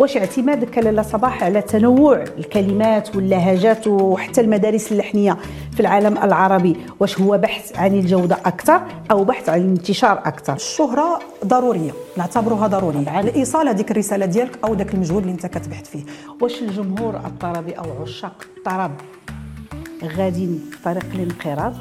واش اعتمادك لاله صباح على تنوع الكلمات واللهجات وحتى المدارس اللحنية في العالم العربي؟ واش هو بحث عن الجودة أكثر أو بحث عن الانتشار أكثر؟ الشهرة ضرورية نعتبرها ضرورية. لايصال هذيك الرسالة ديالك أو ذاك المجهود اللي أنت كتبحث فيه. واش الجمهور الطربي أو عشاق الطرب غاديين في طريق الانقراض؟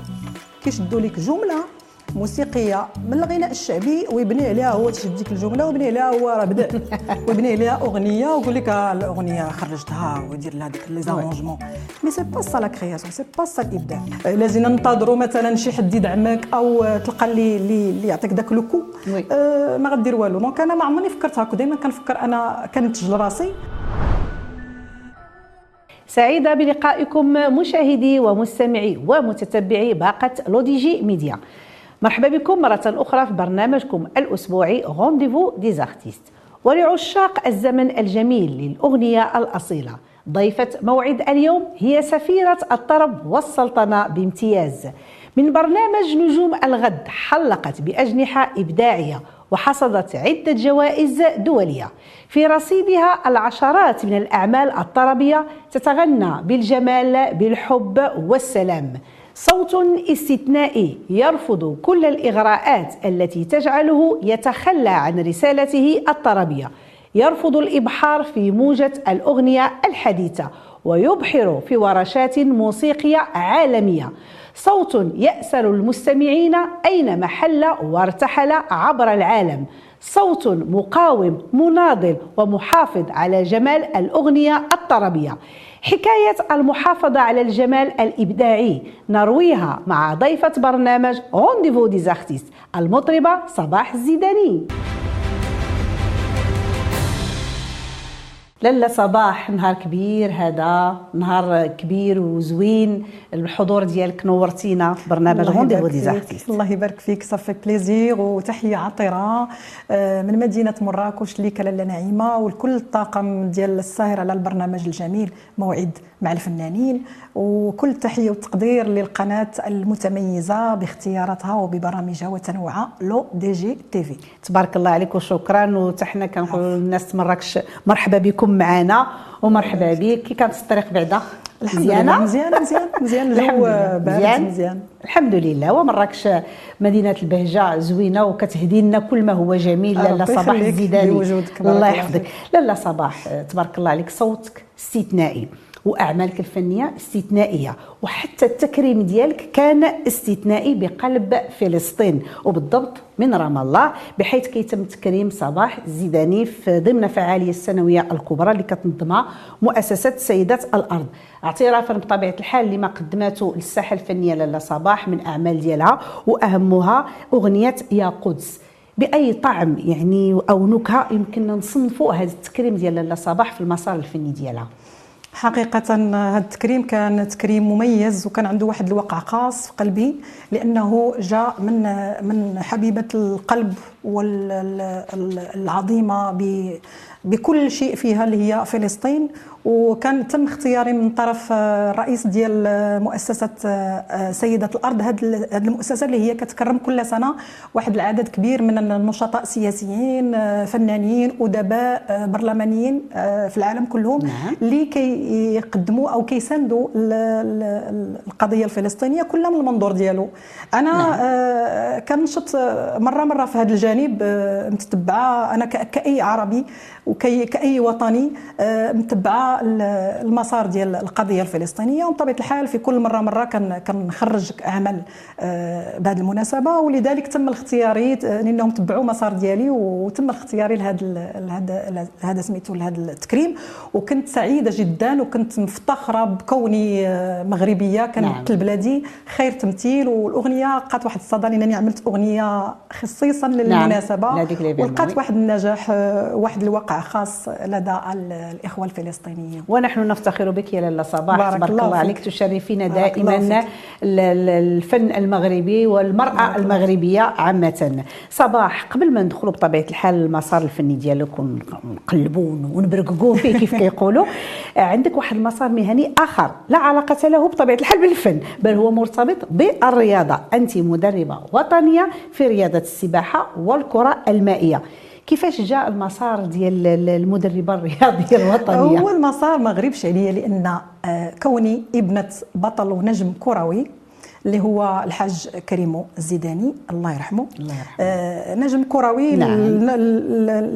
كيشدوا لك جملة موسيقية من الغناء الشعبي ويبني عليها هو تشد ديك الجملة ويبني عليها هو راه بدا ويبني عليها أغنية ويقول لك الأغنية خرجتها ويدير لها ديك les arrangements. mais c'est pas ça la création c'est pas ça الابداع لازم ننتظروا مثلا شي حد يدعمك أو تلقى اللي اللي يعطيك داك le coup. أه ما غدير والو. donc أنا ما عمرني فكرت هكا دائما كنفكر أنا كنتج راسي سعيدة بلقائكم مشاهدي ومستمعي ومتتبعي باقة لوديجي ميديا. مرحبا بكم مرة أخرى في برنامجكم الأسبوعي rendez-vous des artistes ولعشاق الزمن الجميل للأغنية الأصيلة. ضيفة موعد اليوم هي سفيرة الطرب والسلطنة بامتياز. من برنامج نجوم الغد حلقت بأجنحة إبداعية وحصدت عدة جوائز دولية. في رصيدها العشرات من الأعمال الطربية تتغنى بالجمال بالحب والسلام. صوت استثنائي يرفض كل الإغراءات التي تجعله يتخلى عن رسالته الطربية. يرفض الإبحار في موجة الأغنية الحديثة ويبحر في ورشات موسيقية عالمية. صوت يأسر المستمعين أين محل وارتحل عبر العالم. صوت مقاوم مناضل ومحافظ على جمال الأغنية الطربية. حكاية المحافظة على الجمال الإبداعي. نرويها مع ضيفة برنامج rendez-vous des artistes المطربة صباح الزيداني. لاله صباح نهار كبير هذا نهار كبير وزوين. الحضور ديالك نورتينا في برنامج rendez-vous des artistes الله يبارك فيك. ça fait plaisir وتحية عطرة آه، من مدينة مراكش ليك لاله نعيمة. ولكل الطاقم ديال الساهر على البرنامج الجميل موعد مع الفنانين وكل تحية وتقدير للقناة المتميزة باختياراتها وببرامجها وتنوعها لو دي جي تي في. تبارك الله عليك وشكرا وحتى حنا كنقول للناس مراكش مرحبا بكم معنا ومرحبا بك. كي كانت الطريق بعدا مزيانة؟ مزيان مزيان مزيان. الجو بارد مزيان؟ الحمد لله. ومراكش مدينة البهجة زوينة وكتهدي لنا كل ما هو جميل. لاله صباح الزيداني. الله يحفظك. لاله صباح. تبارك الله عليك. صوتك استثنائي. وأعمالك الفنية استثنائية وحتى التكريم ديالك كان استثنائي بقلب فلسطين وبالضبط من رام الله بحيث كيتم تكريم صباح الزيداني في ضمن فعالية السنوية الكبرى اللي كتنظمها مؤسسة سيدات الأرض. اعترافا بطبيعه الحال لما قدمته للساحة الفنية لاله صباح من أعمال ديالها وأهمها أغنية يا قدس. بأي طعم يعني أو نكهة يمكن نصنفوا هذا التكريم ديال لاله صباح في المسار الفني ديالها؟ حقيقة هذا التكريم كان تكريم مميز وكان عنده واحد الوقع خاص في قلبي لأنه جاء من من حبيبة القلب والعظيمة بكل شيء فيها اللي هي فلسطين. وكان تم اختياري من طرف الرئيس ديال مؤسسة آه، سيدة الأرض هذه المؤسسة اللي هي كتكرم كل سنة واحد العدد كبير من النشطاء السياسيين آه، فنانين أدباء آه، برلمانيين في العالم كلهم نعم. اللي كيقدموا أو كيساندوا القضية الفلسطينية كلها من المنظور ديالو أنا نعم. كنشط مرة مرة في هذا الجانب متتبعة أنا كأي عربي وكاي وطني متبعه المسار ديال القضية الفلسطينية. وبطبيعة الحال في كل مرة مرة كنخرج أعمال آه، بهذه المناسبة. ولذلك تم الاختياري لأنهم تبعوا مسار ديالي وتم اختياري لهذا لهذا هذا سميتو لهذا التكريم. وكنت سعيدة جدا وكنت مفتخرة بكوني آه، مغربية كانت نعم. بلادي خير تمثيل. والأغنية لقات واحد الصدى لأنني عملت أغنية خصيصا نعم. للمناسبة. نعم. ولقات واحد النجاح آه، واحد الوقع خاص لدى الإخوة الفلسطينيين. ونحن نفتخر بك يا لاله صباح. بارك, تبارك الله, الله عليك. تشرفينا دائما الفن المغربي والمرأة المغربية عامة. صباح قبل ما ندخلوا بطبيعة الحال المسار الفني ديالك ونقلبوا ونبرققوا فيه كيف كيقولوا عندك واحد المسار مهني آخر لا علاقة له بطبيعة الحال بالفن بل هو مرتبط بالرياضة. أنت مدربة وطنية في رياضة السباحة والكرة المائية. كيفاش جاء المسار ديال المدربة الرياضية الوطنية؟ هو المسار ما غريبش عليا لأن آه، كوني ابنة بطل ونجم كروي. اللي هو الحاج كريمو الزيداني الله يرحمه. الله يرحمه. آه نجم كروي نعم.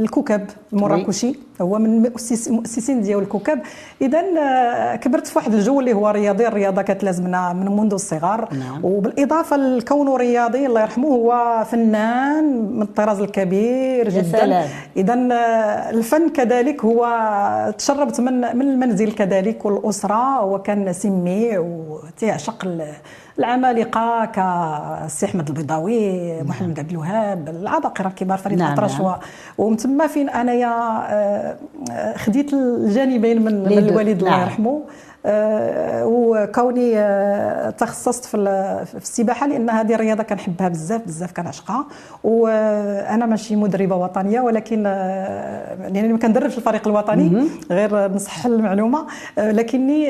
الكوكب المراكشي. هو من مؤسسين ديال الكوكب. اذا آه، كبرت في واحد الجو اللي هو رياضي. الرياضة كانت لازمنا من منذ الصغر. نعم. وبالإضافة لكونه رياضي الله يرحمه هو فنان من الطراز الكبير جدا. اذا آه، الفن كذلك هو تشربت من من المنزل كذلك والاسره وكان سمي وتيعشق العمالقه كالسي أحمد البيضاوي نعم. محمد عبد الوهاب العباقره الكبار فريد نعم الاطرش نعم. ومن تما فين أنايا آه، خديت الجانبين من, من الوالد نعم. الله يرحمه آه، وكوني آه، تخصصت في السباحة لأن هذه الرياضة كنحبها بزاف بزاف كنعشقها. وأنا ماشي مدربة وطنية ولكن يعني ما كندربش الفريق الوطني غير نصح المعلومة. لكني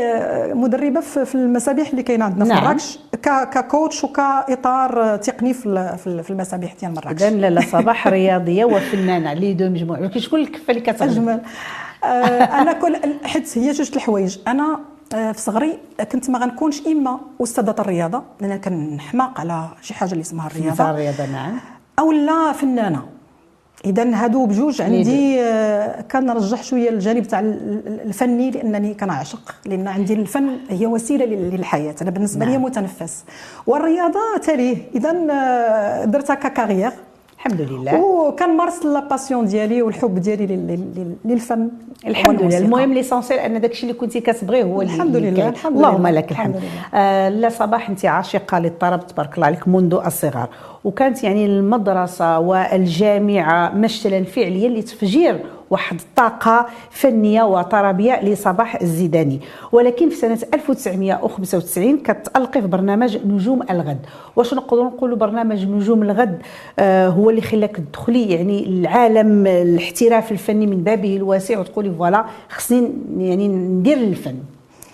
مدربة في المسابح اللي كاينة عندنا في نعم. مراكش ككوتش وكإطار تقني في المسابح ديال مراكش. اذا لاله صباح رياضية وفنانة لي دو مجموع شكون الكفه اللي كتغلب أجمل. أنا كل حيت هي جوج الحوايج. أنا آه، في صغري كنت ما غنكونش إما أستاذة الرياضة لأن كنحماق على شي حاجة اللي اسمها الرياضة. الرياضة نعم. أو لا فنانة. اذا هادو بجوج عندي آه، كنرجح شوية الجانب تاع الفني لأنني كنعشق لأن عندي الفن هي وسيلة للحياة. أنا بالنسبة نعم. لي متنفس. والرياضة تا هي اذا آه، درتها ك carrière الحمد لله. وكنمارس la passion ديالي والحب ديالي للفن. الحمد لله. المهم ليسونسيال أن داكشي اللي كنتي كتبغيه هو الحمد لله الحمد اللهم لك الحمد. آه لا صباح انت عاشقة للطرب تبارك الله عليك منذ الصغر. وكانت يعني المدرسة والجامعة مشتلا فعليا لتفجير واحد الطاقه فنية وطربيه لصباح الزيداني. ولكن في سنة 1995 كتألقي في برنامج نجوم الغد. واش نقدروا نقولوا برنامج نجوم الغد؟ آه هو اللي خلاك تدخلي يعني العالم الاحتراف الفني من بابه الواسع وتقولي voilà خصني يعني ندير الفن.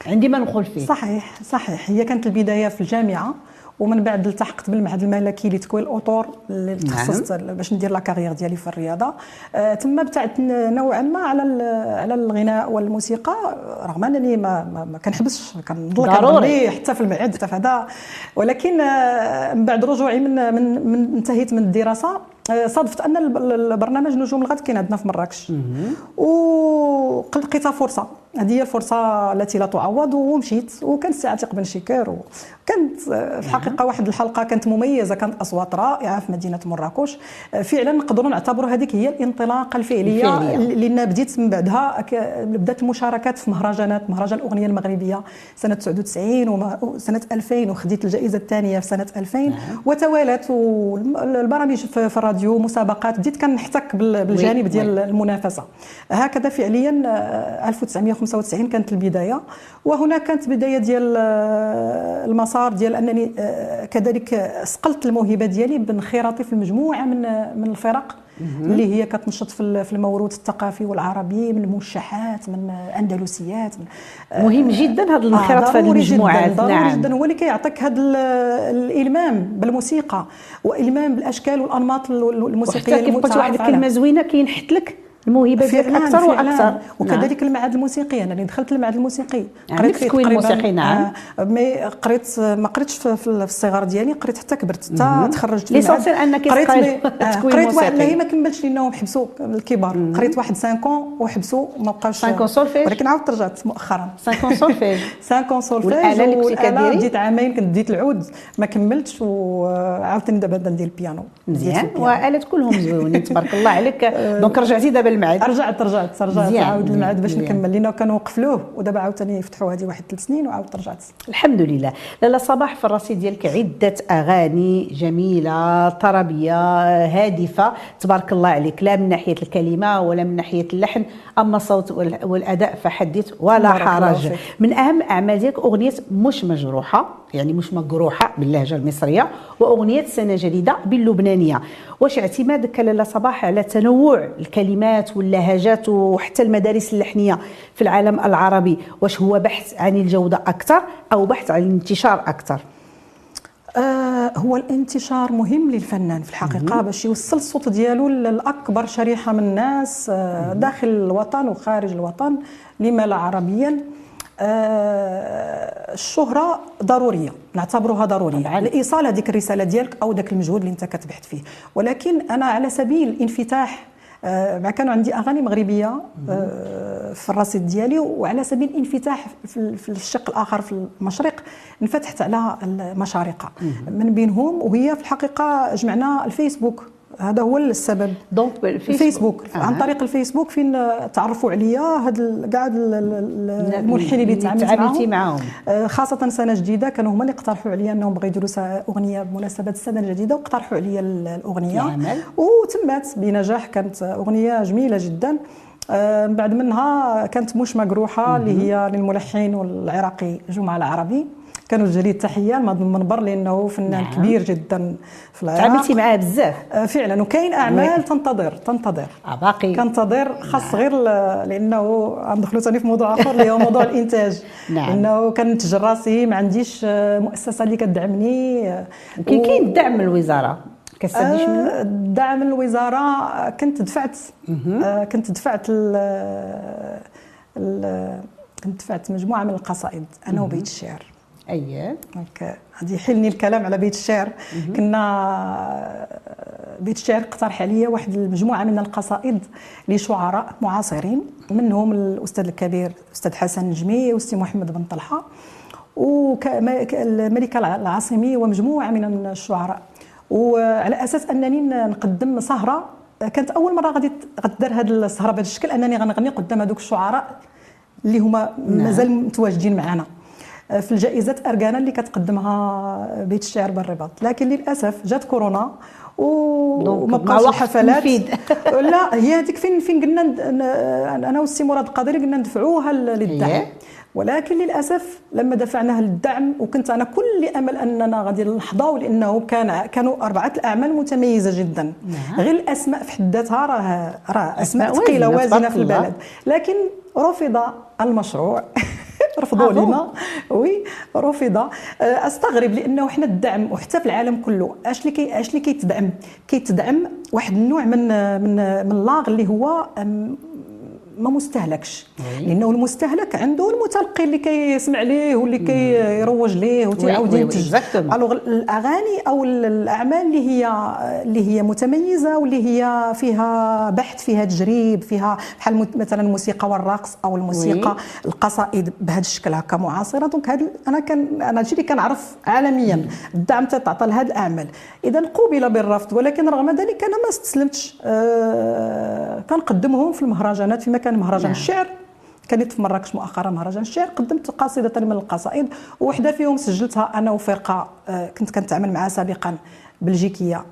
عندي ما ندخل فيه. صحيح صحيح. هي كانت البداية في الجامعة ومن بعد التحقت بالمعهد الملكي لتكوين الأطر اللي نعم. تخصصت. باش ندير la carrière ديالي في الرياضة آه تما ابتعدت نوعا ما على على الغناء والموسيقى رغم أنني ما ما, ما كنحبسش كنضل كنغني حتى في المعهد حتى في هذا ولكن آه من بعد رجوعي من من, من انتهيت من الدراسة صادفت أن البرنامج نجوم الغد كاين عندنا في مراكش. ولقيتها فرصة. هذه هي الفرصة التي لا تعوض ومشيت. وكان السي عتيق بن شكر. وكانت آه، في الحقيقة واحد الحلقة كانت مميزة كانت أصوات رائعة في مدينة مراكش. آه، فعلا نقدروا نعتبروا هذيك هي الانطلاقة الفعلية. لأن بديت من بعدها. بدأت المشاركات في مهرجانات مهرجان الأغنية المغربية سنة 99 وسنه 2000 وخديت الجائزة الثانية في سنة 2000 نعم. وتوالت والبرامج في الراديو مسابقات بديت كنحتك بالجانب ديال المنافسة. هكذا فعليا 1995 كانت البداية وهنا كانت بداية ديال آه، المسار ديال أنني آه، كذلك صقلت الموهبة ديالي بانخراطي في المجموعة من من الفرق. اللي هي كتنشط في الموروث الثقافي والعربي من موشحات من أندلسيات من آه، مهم جدا هذا الانخراط آه في هذه المجموعات ضروري نعم. جدا. هو اللي كيعطيك هذا الإلمام بالموسيقى وإلمام بالأشكال والأنماط الموسيقية المتعارف قلت واحد الكلمة زوينة كينحت لك الموهبة ديالك أكثر وأكثر. وكذلك نعم. المعهد الموسيقي أنا اللي دخلت المعهد الموسيقي. يعني قريت تكوين موسيقي نعم. آه مي قريت ما قريتش في, في الصغر ديالي قريت حتى كبرت حتى تخرجت ليسونسيال أنك قريت آه قريت واحد لا ما كملتش لانهم حبسوا الكبار قريت واحد 5 وحبسوا ما بقاش 5 سولفيج ولكن عاودت رجعت مؤخرا. 5 سولفيج 5 سولفيج والآلة اللي كنتي كديري؟ بديت عامين كنت ديت العود ما كملتش وعاودتني دابا ندير البيانو. مزيان. والات كلهم زوينين تبارك الله عليك. donc رجعتي دابا للمعهد رجعت رجعت رجعت. عاود المعهد باش نكمل. لأن كانوا وقفلوه ودابا عاوتاني فتحوا هذه واحد ثلاث سنين وعاودت رجعت. الحمد لله. لاله صباح في الرصيد ديالك. عدة أغاني جميلة طربية هادفة. تبارك الله عليك. لا من ناحية الكلمة ولا من ناحية اللحن أما الصوت والأداء فحدث ولا حرج. من أهم أعمال ديالك أغنية مش مجروحة يعني مش مجروحه باللهجة المصرية وأغنية سنة جديدة باللبنانية. واش اعتمادك لاله صباح على تنوع الكلمات واللهجات وحتى المدارس اللحنية في العالم العربي. واش هو بحث عن الجودة أكثر أو بحث عن الانتشار أكثر؟ آه هو الانتشار مهم للفنان في الحقيقة باش يوصل الصوت ديالو لاكبر شريحة من الناس آه داخل الوطن وخارج الوطن لما لا عربيا. آه الشهرة ضرورية نعتبرها ضرورية. طبعا. لايصال هذيك الرسالة ديالك أو ذاك المجهود اللي أنت كتبحث فيه. ولكن أنا على سبيل الانفتاح مع كانوا عندي أغاني مغربية آه، في الرصيد ديالي وعلى سبيل الانفتاح في الشق الآخر في المشرق انفتحت على المشارقة. من بينهم وهي في الحقيقة جمعنا الفيسبوك. هذا هو السبب. دونك الفيسبوك. آه. عن طريق الفيسبوك فين تعرفوا عليا هاد كاع الملحنين اللي تعاملت معاهم آه، خاصة سنة جديدة. كانوا هما اللي اقترحوا عليا أنهم بغاو يديروا أغنية بمناسبة السنة الجديدة واقترحوا عليا الأغنية. وتمت بنجاح. كانت أغنية جميلة جدا. آه، من بعد منها كانت مش مجروحه اللي هي للملحن والعراقي جمعه العربي. كانوا لي التحيه المنبر لأنه فنان نعم. كبير جدا في العراق. تعاملتي معاه بزاف. آه، فعلا. وكاين أعمال تنتظر تنتظر. آه باقي. كنتظر خاص نعم. غير لأنه غندخلوا ثاني في موضوع آخر اللي هو موضوع الإنتاج. نعم. لأنه كنتج راسي ما عنديش آه، مؤسسة اللي كتدعمني كاين كاين الدعم من الوزارة؟ كتستافديش منه؟ الدعم من الوزارة. كنت دفعت كنت دفعت كنت دفعت مجموعة من القصائد. أنا وبيت الشعر. اييه دونك غادي يحلني الكلام على بيت الشعر. كنا بيت الشعر اقترح عليا واحد المجموعة من القصائد لشعراء معاصرين منهم الأستاذ الكبير الاستاذ حسن النجمي والاستاذ محمد بن طلحة والملكه العاصمي ومجموعة من الشعراء. وعلى أساس أنني نقدم سهره كانت أول مرة غادي غدار هذه السهره بهذا الشكل أنني غنغني قدام هذوك الشعراء اللي هما نعم. مازال متواجدين معنا. في الجائزات أرجانا اللي كتقدمها بيت الشعر بالرباط. لكن للأسف جات كورونا وما بقاش الحفلات. لا هي هذيك فين فين قلنا أنا والسي مراد القادري قلنا ندفعوها للدعم. ولكن للأسف لما دفعناها للدعم وكنت أنا كل أمل أننا غادي نحظاو لأنه كان كانوا أربعة الأعمال متميزة جدا. نعم. غير الأسماء في حد ذاتها راه راه أسماء ثقيلة وازنه في البلد. لكن رفض المشروع. رفضوا لنا oui رفض. آه، أستغرب لأنه حنا الدعم وحتى في العالم كله أش اللي كي أش اللي كيتدعم؟ كيتدعم واحد النوع من من من l'art اللي هو ما مستهلكش. لأنه المستهلك عنده المتلقي اللي كيسمع ليه واللي كيروج ليه وتعاود ينتج. alors الأغاني أو الأعمال اللي هي اللي هي متميزة واللي هي فيها بحث فيها تجريب فيها بحال مثلا الموسيقى والرقص أو الموسيقى القصائد بهذا الشكل هكا معاصرة. دونك هذا أنا كان أنا هادشي اللي كنعرف عالميا. الدعم تعطى لهذه الأعمال. اذا قوبل بالرفض ولكن رغم ذلك أنا ما استسلمتش. آه كنقدمهم في المهرجانات في مكان كان مهرجان نعم. الشعر كانت في مراكش مؤخرا مهرجان الشعر قدمت قصيدة من القصائد وحدة فيهم سجلتها أنا وفرقة آه، كنت كنتعامل معها سابقا بلجيكية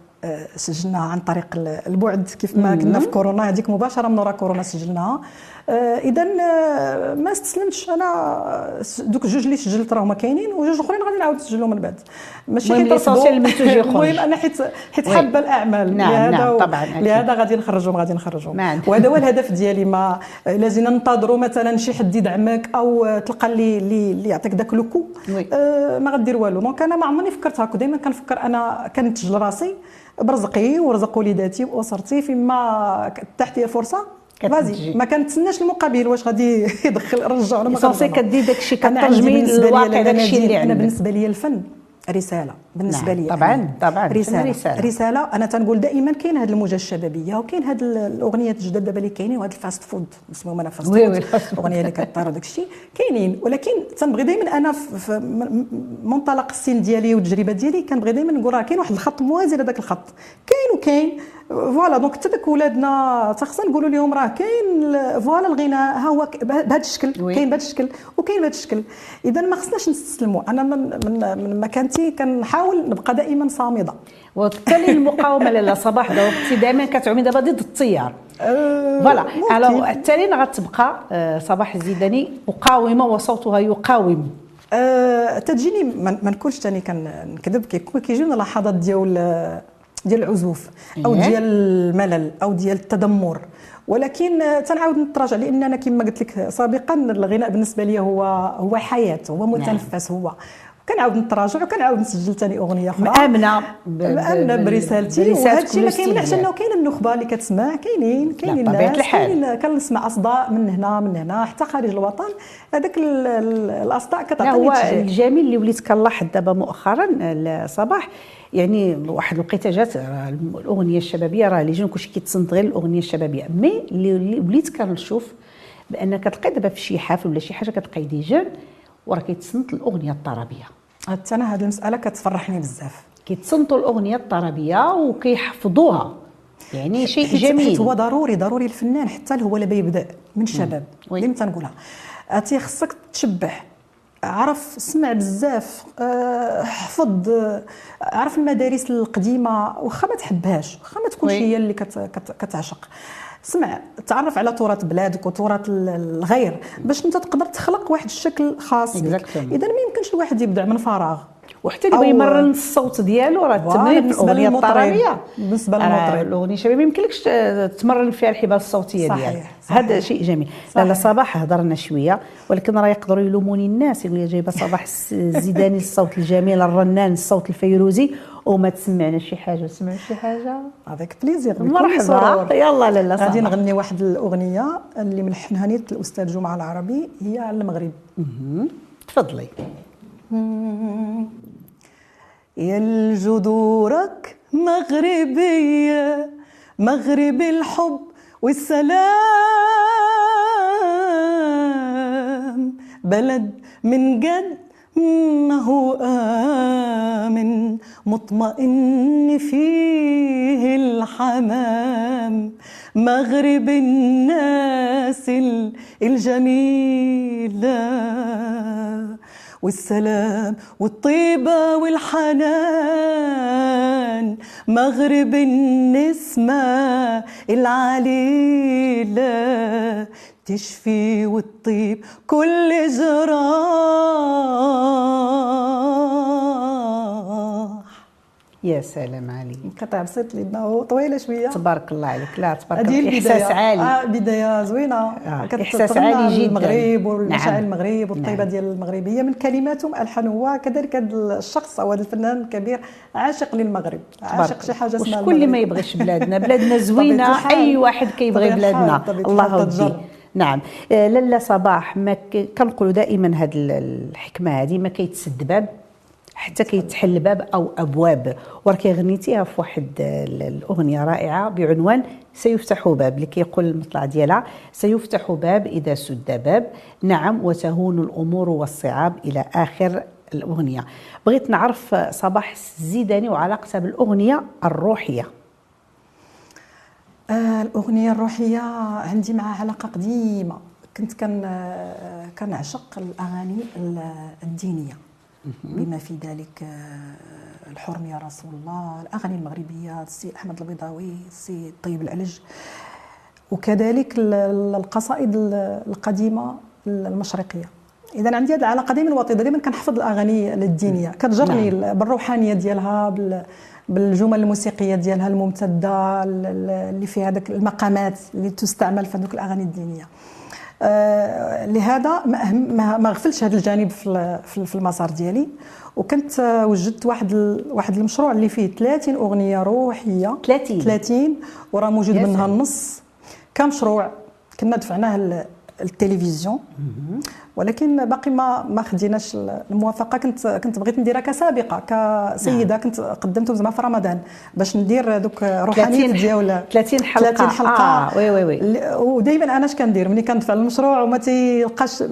سجلناها عن طريق البعد كيف ما كنا في كورونا. هذيك مباشرة من وراء كورونا سجلناها. آه، اذا آه، ما استسلمتش. أنا دوك الجوج اللي سجلت راهما كاينين وجوج أخرين غادي نعاود نسجلهم من بعد. ماشي حيت المنتوج المهم أنا حيت حيت حابة الأعمال. نعم لهذا نعم طبعا لهذا غادي نخرجهم غادي نخرجهم. نعم. وهذا هو الهدف ديالي. ما لازم ننتظروا مثلا شي حد يدعمك أو تلقى اللي اللي يعطيك ذاك لوكو آه ما غدير والو. دونك أنا ما عمرني فكرت هكا دائما كنفكر أنا كنتج راسي. برزقي ورزق وليداتي واسرتي فيما تحت فرصة. فازي ما كنتسناش المقابل واش غادي يدخل رجع ولا ما غادي كدير داكشي كترجمي للواقع داكشي اللي أنا بالنسبة لي الفن. رسالة بالنسبة نعم. لي طبعا طبعا رسالة. رسالة, رسالة. أنا تنقول دائما كاين هذه الموجه الشبابيه وكاين هذه الأغنية الجدد دابا اللي كاينين وهذا ال fast food. اسمهم أنا fast food الاغنيه اللي كطير وداك الشيء. كاينين ولكن تنبغي دائما أنا في منطلق السن ديالي والتجربة ديالي كنبغي دائما نقول راه كاين واحد الخط موازي لهذاك الخط. كاين وكاين voilà donc حتى داك ولادنا خصنا نقولوا لهم راه كاين voilà الغناء ها هو بهذا الشكل كاين بهذا الشكل وكاين بهذا الشكل. إذا ما خصناش نستسلموا. أنا من من, من مكانتي كنحاول نبقى دائما صامدة. وبالتالي المقاومة لاله صباح دابا دائما كتعومي دابا ضد التيار. أه، فوالا. ألو التالي غتبقى أه، صباح الزيداني مقاومة وصوتها يقاوم. أه تجيني ما نكونش ثاني كنكذب كيجيونا لحظات ديال ديال العزوف أو إيه. ديال الملل أو ديال التدمر ولكن تنعاود نتراجع لأننا كما قلت لك سابقا الغناء بالنسبة لي هو هو حياة هو متنفس هو كنعاود نتراجع وكنعاود نسجل ثاني أغنية أخرى. مأمنة مأمنة برسالتي وهذا الشيء ما كيمنعش أنه كاين النخبة اللي كتسمع كاينين كاينين الناس كاينين كنسمع أصداء من هنا من هنا حتى خارج الوطن. هذاك الأصداء كتعطيني هو الجميل اللي وليت كنلاحظ دابا مؤخرا صباح يعني واحد لقيت جات الأغنية الشبابية راه les jeunes كلشي كيتصنت غير الأغنية الشبابية. mais اللي وليت كنشوف بان كتلقى دابا في شي حفل ولا شي حاجة كتلقاي des jeunes وراه كيتصنت الأغنية الطربية. حتى أنا هذه المسألة كتفرحني بزاف. كيتصنتوا الأغنية الطربية وكيحفظوها. يعني شيء جميل. هو ضروري ضروري الفنان حتى هو اللي يبدا من الشباب ديما تنقولها تي خصك تشبع عرف سمع بزاف. آه، حفظ. عرف المدارس القديمة. واخا ما تحبهاش. واخا ما تكونش هي اللي كتعشق. سمع تعرف على تراث بلادك وتراث الغير باش أنت تقدر تخلق واحد الشكل خاص إذا ما يمكنش الواحد يبدع من فراغ. وحتى اللي يمرن الصوت ديالو راه تمرين في الأغنية الطربية. بالنسبة للمطرب. الأغنية الشبابيه ما يمكنلكش تمرن فيها الحبال الصوتية ديالك. هذا شيء جميل. صحيح. لا صباح هضرنا شوية ولكن راه يقدروا يلوموني الناس يقول لي جايبة صباح الزيداني الصوت الجميل الرنان الصوت الفيروزي. وما تسمعنا شي حاجة. سمعوا شي حاجة؟ avec plaisir مرحبا. يلا لالا غادي نغني واحد الأغنية اللي ملحنها نيت الأستاذ جمعة العربي هي على المغرب. تفضلي. يا الجذورك مغربية مغرب الحب والسلام. بلد من جد إنه آمن مطمئن فيه الحمام. مغرب الناس الجميلة والسلام والطيبة والحنان. مغرب النسمة العليلة تشفي وتطيب كل جراح. يا سلام عليك. قطع بسيط لأنه طويلة شوية. تبارك الله عليك. لا تبارك الله إحساس عالي. آه بداية زوينة. آه إحساس عالي جدا. المغرب والمشاعر نعم. المغرب والطيبة نعم. ديال المغربيه من كلماتهم ألحان هو كذلك هذا الشخص أو هذا الفنان الكبير عاشق للمغرب. عاشق شي حاجة اسمها كل ما يبغيش بلادنا؟ بلادنا زوينة أي واحد كيبغي بلادنا. الله ودي نعم. آه، لالا صباح ما كنقولوا دائما هذه الحكمة هذه ما كيتسد باب حتى كيتحل باب أو أبواب. ورك غنيتيها في واحد الأغنية رائعة بعنوان سيفتح باب اللي كيقول المطلع ديالها سيفتح باب إذا سد باب. نعم وتهون الأمور والصعاب إلى آخر الأغنية. بغيت نعرف صباح الزيداني وعلاقتها بالأغنية الروحية. آه الأغنية الروحية عندي معها علاقة قديمة. كنت كان آه، كنعشق الأغاني الدينية. بما في ذلك آه، الحرم يا رسول الله الأغاني المغربية السي أحمد البيضاوي السي طيب العلج. وكذلك القصائد القديمة المشرقية. إذا عندي هذه العلاقة دائما وطيدة. دائما كنحفظ الأغاني الدينية. كتجرني نعم. بالروحانية ديالها بالجمل الموسيقية ديالها الممتدة اللي فيها هذاك المقامات اللي تستعمل في هذوك الأغاني الدينية. آه لهذا ما, ما غفلتش هذا الجانب في, في المسار ديالي. وكنت وجدت واحد واحد المشروع اللي فيه 30 أغنية روحية. 30 30 وراه موجود منها النص. كمشروع كنا دفعناه للتلفزيون ولكن باقي ما ما خديناش الموافقة. كنت كنت بغيت نديرها كسابقة كسيدة. نعم. كنت قدمته زعما في رمضان باش ندير دوك روحانية ديال 30 حلقة. 30 حلقة. آه. oui oui oui. ودائما أنا اش كندير ملي كندفع المشروع وما تيلقاش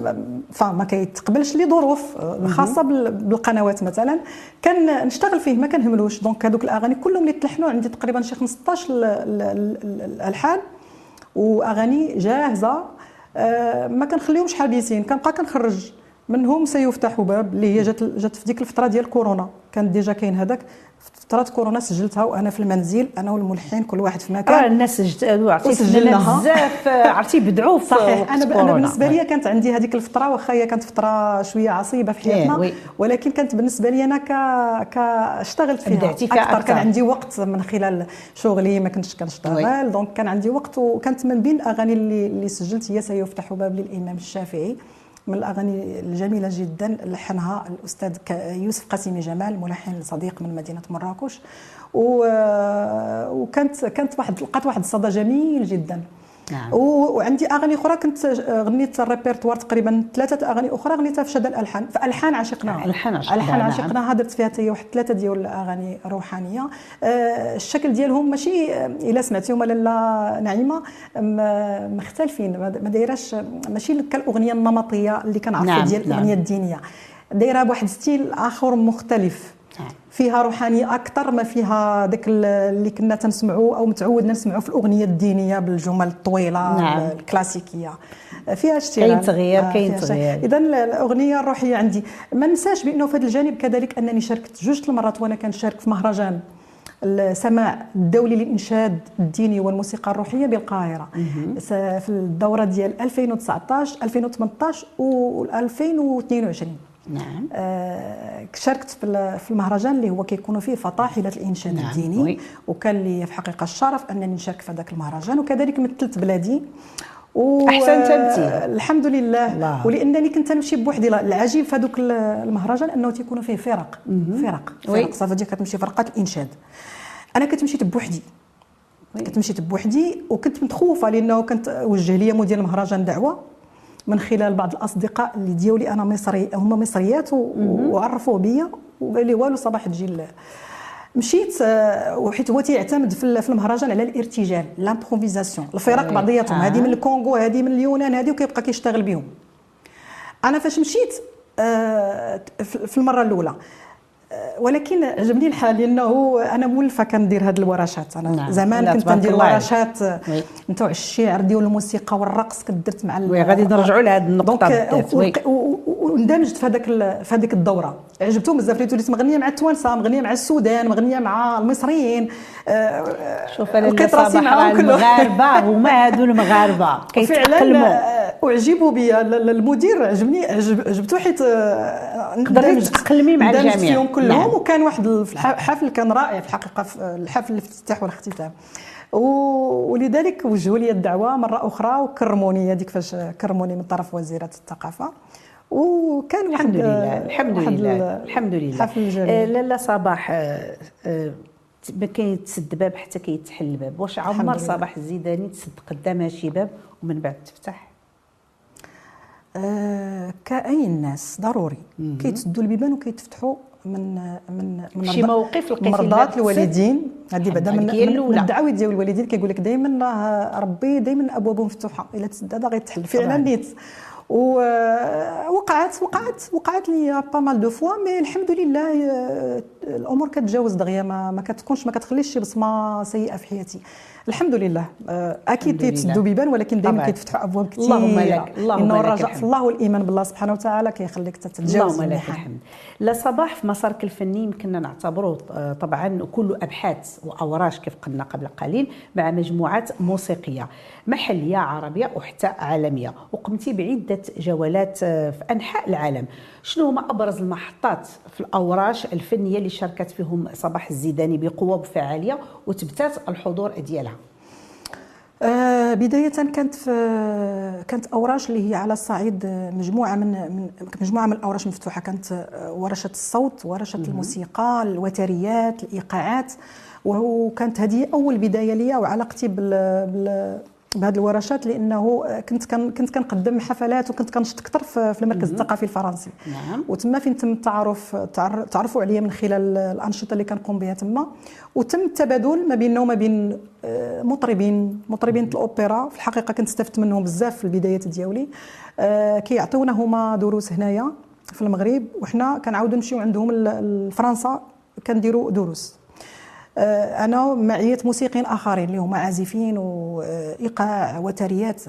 فما كيتقبلش لي ظروف خاصة بالقنوات مثلا. كان نشتغل فيه ما كنهملوش. donc هذوك الأغاني كلهم اللي تلحنوا عندي تقريبا شي 15 الألحان. وأغاني جاهزة. ما كنخليهمش حابسين كنبقى كنخرج. منهم سيفتح باب اللي هي جات جات في ديك الفترة ديال كورونا. كان ديجا كاين هذاك فتره كورونا سجلتها وأنا في المنزل أنا والملحن كل واحد في مكان. راه الناس سجلناها بزاف عرفتي بدعوا في صحيح. أنا أنا بالنسبة لي كانت عندي هذيك الفترة واخا هي كانت فترة شوية عصيبة في حياتنا إيه ولكن كانت بالنسبة لي أنا ك ك اشتغلت فيها. أكثر, أكثر كان عندي وقت من خلال شغلي ما كنتش كنشتغل donc كان عندي وقت وكانت من بين الأغاني اللي اللي سجلت هي سيفتح باب للإمام الشافعي. من الأغاني الجميلة جدا لحنها الأستاذ يوسف قاسمي جمال ملحن صديق من مدينة مراكش. وكانت كانت واحد لقات واحد الصدى جميل جدا. نعم. وعندي اغاني أخرى كنت غنيت الريبرتوار تقريبا ثلاثة أغاني أخرى غنيتها في شد الالحان فالحان عشقناها ألحان عشقناها ألحان نعم. عشقناها درت فيها حتى واحد ثلاثة ديال الاغاني روحانية آه الشكل ديالهم ماشي إلا سمعتيهم لالا نعيمة مختلفين ما دايراش ماشي كالأغنية النمطية اللي كنعرفوا نعم. ديال الأغنية نعم. الدينية دايرة بواحد ستيل آخر مختلف فيها روحانيه أكثر ما فيها داك اللي كنا تنسمعوا أو متعودنا نسمعوا في الأغنية الدينية بالجمل الطويلة نعم. الكلاسيكية. فيها اشتغال كاين تغيير آه كاين تغيير. اذا الأغنية الروحية عندي. ما ننساش بأنه في هذا الجانب كذلك أنني شاركت جوج المرات وأنا كنشارك في مهرجان السماع الدولي للإنشاد الديني والموسيقى الروحية بالقاهرة. في الدورة ديال 2019 2018 و 2022 نعم. آه شاركت في المهرجان اللي هو كيكونوا فيه فطاحله الإنشاد نعم. الديني. وي. وكان لي في حقيقة الشرف أنني نشارك في هذاك المهرجان وكذلك مثلت بلادي. و... احسنت انت الحمد لله. الله. ولأنني كنت نمشي بوحدي العجيب في هذوك المهرجان أنه تيكونوا فيه فرق. فرق. فرق. صافي ديال كتمشي فرقات الإنشاد. أنا كنت مشيت بوحدي. كنت مشيت بوحدي وكنت متخوفة لأنه كنت وجه لي مدير المهرجان دعوة. من خلال بعض الأصدقاء اللي ديالي أنا مصري هما مصريات وعرفوا بيا وقال لي والو صباح تجي مشيت آه، وحيت هو تيعتمد في المهرجان على الإرتجال l'improvisation الفرق بعضياتهم هذه من الكونغو هذه من اليونان هذه وكيبقى كيشتغل بهم أنا فاش مشيت آه، في المرة الأولى ولكن عجبني الحال لأنه أنا مولفة كندير هذه الورشات. أنا نعم. زمان كنت كندير ورشات نتاع الشعر ديال الموسيقى والرقص كنت درت مع وي غادي نرجعوا لهذه النقطة واندمجت في هذاك في هذيك الدورة. عجبتهم بزاف. ليت مغنية مع التوانسة مغنية مع السودان مغنية مع المصريين. آه، شوف أنا لقيت راسي معاهم المغاربه هما هادو المغاربة. كيتكلموا أعجبوا بيا المدير عجبني عجبته حيت آه، قدرتي تتكلمي مع الجميع. فيهم كلهم. نعم. وكان واحد الحفل كان رائع في الحقيقة الحفل الافتتاح والاختتام. ولذلك وجهوا لي الدعوة مرة أخرى وكرموني. هذيك فاش كرموني من طرف وزيرة الثقافة. وكان الحمد لله الحمد لله الحمد لله. آه لاله صباح آه آه ما كيتسد باب حتى كيتحل الباب. واش عمر صباح الزيداني تسد قدامها شي باب ومن بعد تفتح؟ آه كأي الناس ضروري. كيتسدوا البيبان وكيتفتحوا من من من شي موقف لقيتي مرضات الوالدين. هذه بعدا من, من الدعاوي ديال الوالدين كيقول لك دائما راه ربي دائما أبوابه مفتوحة. إلا تسد هذا غيتحل. فعلا نيت ووقعت وقعت وقعت لي pas mal de fois mais الحمد لله الأمور كتجاوز دغيا ما, ما كتكونش ما كتخليش شي بصمة سيئة في حياتي. الحمد لله آه، أكيد تيتسدوا بيبان ولكن دائما كيتفتحوا أبواب كثير اللهم لك اللهم انه الرجاء في الله والإيمان بالله سبحانه وتعالى كيخليك تتجاوز اللهم لك الحمد. لا صباح في مسارك الفني يمكننا نعتبره آه، طبعا كل أبحاث وأوراش كيف قلنا قبل قليل مع مجموعات موسيقية محلية عربية وحتى عالمية. وقمتي بعدة جولات آه، في أنحاء العالم. شنو هما أبرز المحطات في الأوراش الفنية اللي شاركت فيهم صباح الزيداني بقوة وبفعاليه وثبتات الحضور ديالها؟ آه بداية كانت في كانت أوراش اللي هي على الصعيد مجموعة من, من مجموعة من الأوراش مفتوحة. كانت ورشة الصوت ورشة الموسيقى الوتريات الإيقاعات. وكانت هذه أول بداية لي وعلاقتي بال, بال بهذه الورشات لأنه كنت كان كنت كنقدم حفلات وكنت كنشط أكثر في المركز الثقافي الفرنسي. نعم. وتما فين تم التعارف تعرفوا عليا من خلال الأنشطة اللي كنقوم بها تما. وتم التبادل ما بيننا وما بين آه، مطربين مطربين الأوبرا. في الحقيقة كنت استفدت منهم بزاف في البدايات ديالي. آه، كيعطيونا هما دروس هنايا في المغرب. وحنا كنعاودوا نمشيو عندهم لفرنسا كنديروا دروس. أنا معية موسيقيين آخرين اللي هما عازفين وإيقاع وتريات.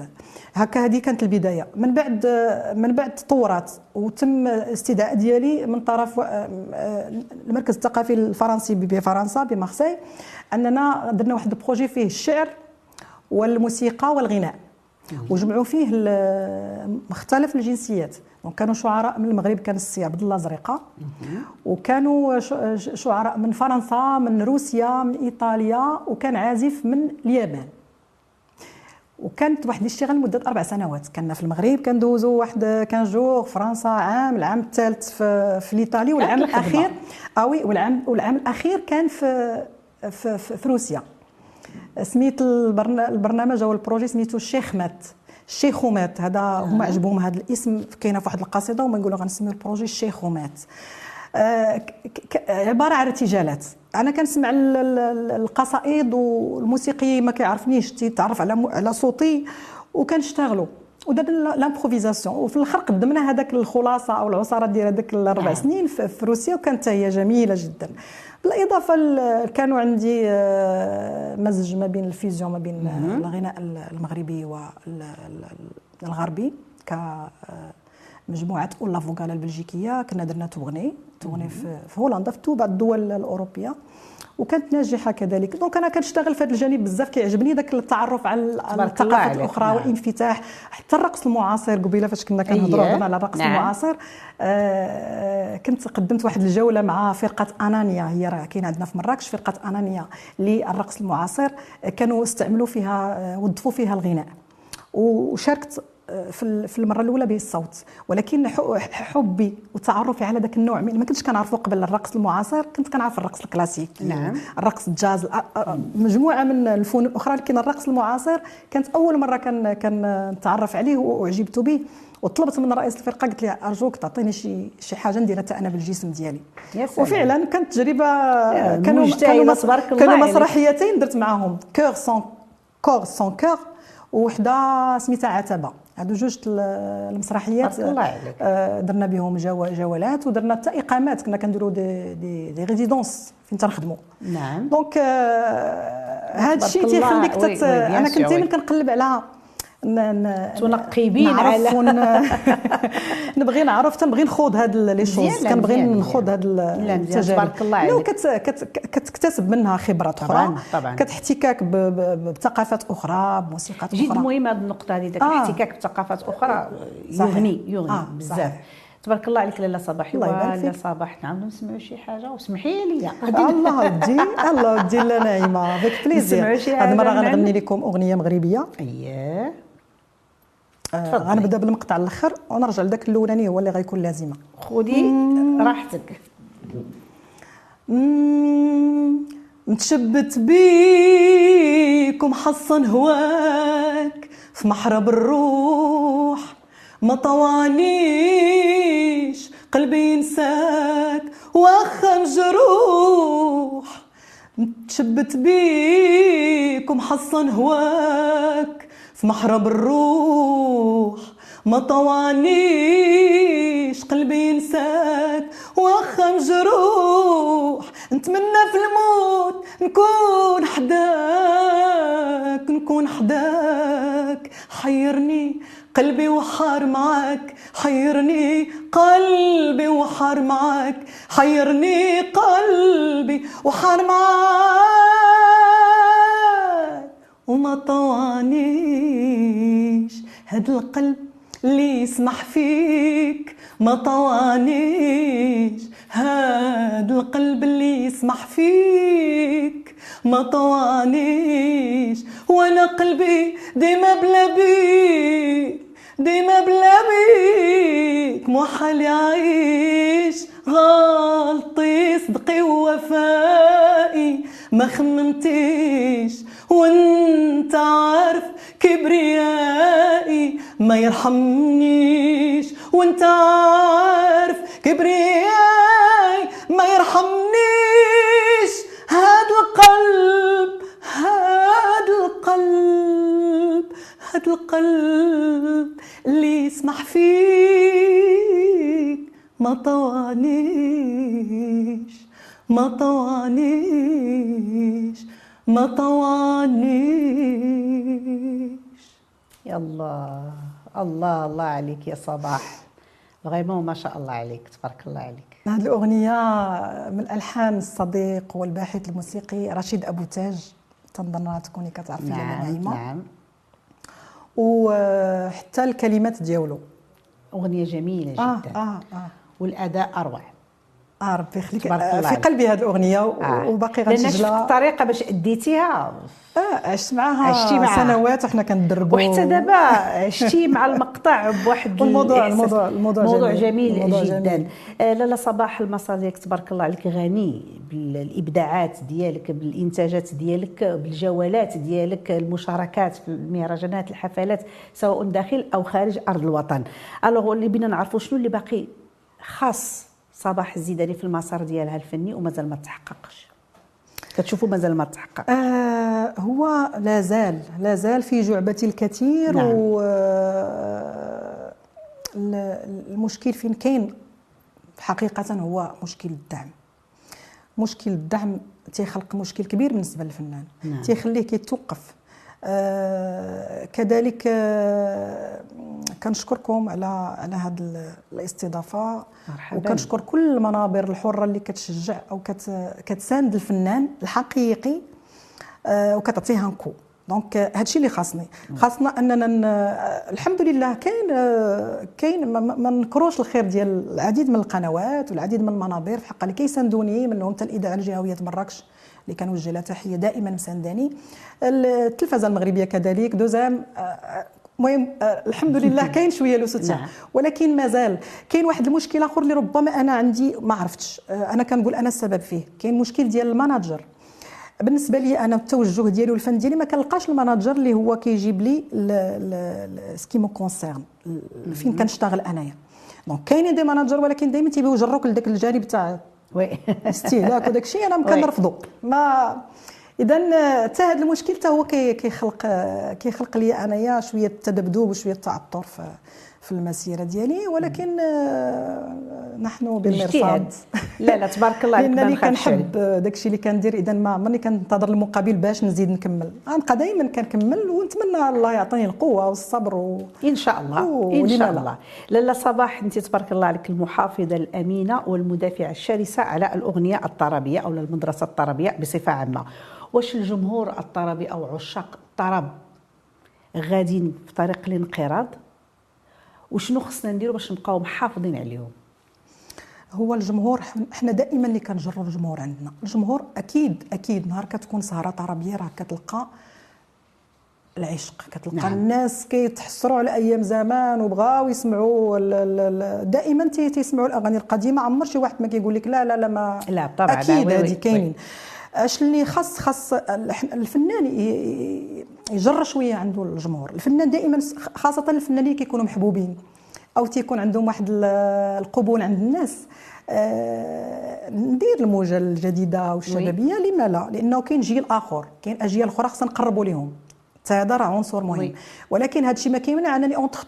هكا هذه كانت البداية. من بعد من بعد تطورات وتم استدعاء ديالي من طرف آه، آه، المركز الثقافي الفرنسي بفرنسا بمارسي أننا درنا واحد البروجي فيه الشعر والموسيقى والغناء. وجمعوا فيه مختلف الجنسيات. وكانوا شعراء من المغرب كان السي عبد الله زريقة. وكانوا شعراء من فرنسا من روسيا من إيطاليا وكان عازف من اليابان وكانت واحد الاشتغال لمدة أربع سنوات. كنا في المغرب كندوزو واحد quinze jours فرنسا عام العام الثالث في, في الإيطالي والعام الأخير. آه oui والعام والعام الأخير كان في في, في, في روسيا. سميت البرنامج أو ال projet سميتو الشيخومات. الشيخومات هذا هما عجبهم هذا الاسم كاينة في واحد القصيدة وما نقولوا غنسميو ال projet الشيخومات آه عبارة عن ارتجالات أنا كنسمع القصائد والموسيقي ما كيعرفنيش. تيتعرف على على صوتي وكنشتغلوا ودرنا l'improvisation وفي الآخر قدمنا هذاك الخلاصه أو العصارة ديال هذاك الاربع نعم. سنين في روسيا وكانت هي جميلة جدا. بالإضافة كانوا عندي آه، مزج ما بين ال fusion ما بين الغناء المغربي والغربي ك آه، مجموعة أولا فوكالا البلجيكية كنا درنا توغني. توغني في هولندا في بعض الدول الأوروبية. وكانت ناجحة كذلك دونك أنا كنشتغل في هذا الجانب بزاف كيعجبني ذاك التعرف على الثقافات الأخرى نعم. والانفتاح حتى الرقص المعاصر قبيلة فاش كنا كنهضروا أيه. على الرقص نعم. المعاصر آه كنت قدمت واحد الجولة مع فرقة أنانيا هي راه كاينة عندنا في مراكش فرقة أنانيا للرقص المعاصر كانوا استعملوا فيها آه، وظفوا فيها الغناء وشاركت في المرة الأولى به الصوت. ولكن حبي وتعرفي على ذاك النوع ما كنتش كنعرفه قبل الرقص المعاصر كنت كنعرف الرقص الكلاسيكي نعم. الرقص الجاز مجموعة من الفنون الأخرى لكن الرقص المعاصر كانت أول مرة كان كنتعرف عليه وأعجبت به وطلبت من رئيس الفرقة قلت له أرجوك تعطيني شي شي حاجة نديرها حتى أنا بالجسم ديالي. وفعلا كانت تجربه كانوا كانوا, كانوا مسرحيتين درت معاهم corps son corps son corps وحدة سميتها عتبة. هادو جوج المسرحيات آه، درنا بهم جولات ودرنا حتى إقامات. كنا كنديروا des des, des résidences فين تنخدموا. نعم. donc هذا الشيء تيخليك أنا كنت دائما كنقلب على تنقبين. على نبغي نعرف تنبغي نخوض هاد les choses كنبغي نخوض هاد التجارب. تبارك الله عليك. كتكتسب منها خبرات أخرى طبعا طبعا. كتحتكاك بثقافات أخرى بموسيقات أخرى. جد مهمه هذه النقطة هذه ذاك آه. الاحتكاك بثقافات أخرى يغني يغني آه. بزاف. تبارك الله عليك لاله صباح لاله صباح. نعاودو نسمعوا شي حاجة واسمحي لي. الله ودي الله ودي لالة نعيمة avec plaisir هذه المرة غنغني لكم أغنية مغربية. أييه. آه غنبدا بالمقطع الأخر ونرجع لذاك الأولاني هو اللي غيكون لازمة. خذي راحتك. متشبت بيك ومحصن هواك في محرب الروح. ما طوانيش قلبي ينساك واخا مجروح متشبت بيك ومحصن هواك في محرب الروح. ما طوانيش قلبي ينساك واخا مجروح. نتمنى في الموت نكون حداك نكون حداك. حيرني قلبي وحار معاك حيرني قلبي وحار معاك. حيرني قلبي وحار معاك. وما طوانيش هاد القلب. اللي يسمح فيك ما طوانيش. هاد القلب اللي يسمح فيك ما طوانيش. وأنا قلبي ديما بلا بيك ديما بلا بيك. محال يعيش غلطي صدقي ووفائي. ما خممتيش. وانت عارف كبريائي ما يرحمنيش. وانت عارف كبريائي ما يرحمنيش. هاد القلب هاد القلب هاد القلب اللي يسمح فيك ما طوانيش ما طوانيش. ما طوانيش. يا الله الله الله عليك يا صباح. فريمون ما شاء الله عليك تبارك الله عليك. هذه الأغنية من ألحان الصديق والباحث الموسيقي رشيد أبو تاج. تنظن تكوني كتعرفي نعم نعيمة نعم. آه ربي يخليك. في قلبي هذه الأغنية آه. وباقي غنسجلها الطريقة باش أديتيها. آه عشت معاها عشتي معاها. سنوات وحنا كندربوا وحتى دابا عشتي مع المقطع بواحد الموضوع الموضوع الموضوع موضوع جميل, جميل جدا. جميل. آه لالا صباح المسار ديالك تبارك الله عليك غني بالإبداعات ديالك بالإنتاجات ديالك بالجولات ديالك المشاركات في المهرجانات الحفلات سواء داخل أو خارج أرض الوطن. ألوغ اللي بينا نعرفوا شنو اللي باقي خاص صباح الزيداني في المسار ديالها الفني ومازال ما تحققش. كتشوفوا مازال ما تحقق. آه هو لا زال لا زال في جعبتي الكثير نعم. و آه، المشكل فين كاين؟ حقيقة هو مشكل الدعم. مشكل الدعم تيخلق مشكل كبير بالنسبة للفنان. نعم. تيخليه كيتوقف. كذلك آه كنشكركم على على هذه الاستضافة. مرحبا. وكنشكر كل المنابر الحرة اللي كتشجع أو كت كتساند الفنان الحقيقي آه وكتعطيه un coup donc هذا الشيء اللي خاصني. خاصنا أننا الحمد لله كاين كاين ما نكروش الخير ديال العديد من القنوات والعديد من المنابر في حق اللي كيساندوني منهم حتى الإذاعة الجهوية مراكش اللي كنوجه لها تحية دائما مسانداني. التلفزة المغربية كذلك دوزام آه، آه، المهم آه، الحمد لله كاين شوية لو نعم. ولكن مازال كاين واحد المشكل آخر اللي ربما أنا عندي ما عرفتش. أنا كنقول أنا السبب فيه. كاين مشكل ديال ال manager. بالنسبة لي أنا التوجه ديالي والفن ديالي ما كنلقاش ال manager اللي هو كيجيب لي ce qui me concerne فين كنشتغل أنايا. donc كاينين des managers ولكن دائما تيبغيو يجروك لذاك الجانب تاع وي. استهلاك وداك الشيء أنا كنرفضو ما اذا حتى هذا المشكل حتى هو كيخلق كيخلق لي أنايا شوية التذبذب وشوية التعثر في المسيرة ديالي ولكن آه، نحن بالمرصاد. لا لا تبارك الله عليك لانني كنحب داك الشيء اللي كندير إذا ما عمرني كنتظر المقابل باش نزيد نكمل. غنبقى دائما كنكمل ونتمنى الله يعطيني القوة والصبر و... إن شاء الله و... إن شاء الله. لاله صباح أنت تبارك الله عليك المحافظة الأمينة والمدافعه الشرسة على الأغنية الطربية أو المدرسة الطربية بصفة عامة. واش الجمهور الطربي أو عشاق الطرب غاديين في طريق الانقراض؟ وشنو خصنا نديرو باش نبقاو محافظين عليهم. هو الجمهور إحنا دائما اللي كنجروا الجمهور عندنا. الجمهور أكيد أكيد نهار كتكون سهرة طربية راه كتلقى العشق كتلقى نعم. الناس كيتحسروا على أيام زمان وبغاو يسمعوا دائما تيسمعوا الأغاني القديمة. عمر شي واحد ما كيقول لك لا لا لا ما لا طبعا أكيد هذه كاينين. أش اللي خاص خاص الفنان يجر شوية عنده الجمهور. الفنان دائما خاصة الفنانين اللي كيكونوا محبوبين أو تيكون عندهم واحد القبول عند الناس. آه ندير الموجة الجديدة والشبابية لما لا؟ لأنه كاين جيل آخر كاين أجيال أخرى خصنا نقربوا لهم هذا راه عنصر مهم. ولكن هذا الشيء ما كيمنع انني اونتر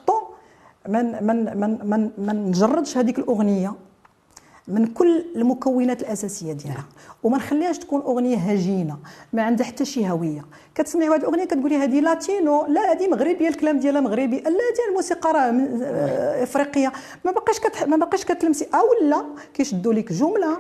من من من من, من نجردش هذيك الأغنية. من كل المكونات الأساسية ديالها. وما نخليهاش تكون أغنية هجينة ما عندها حتى شي هوية. كتسمعي واحد الأغنية كتقولي هذه latino لا هذه مغربية الكلام ديالها مغربي. لا ديال الموسيقى راه آه، إفريقية. ما بقاش كتح... ما بقاش كتلمسي. أو لا كيشدوا لك جملة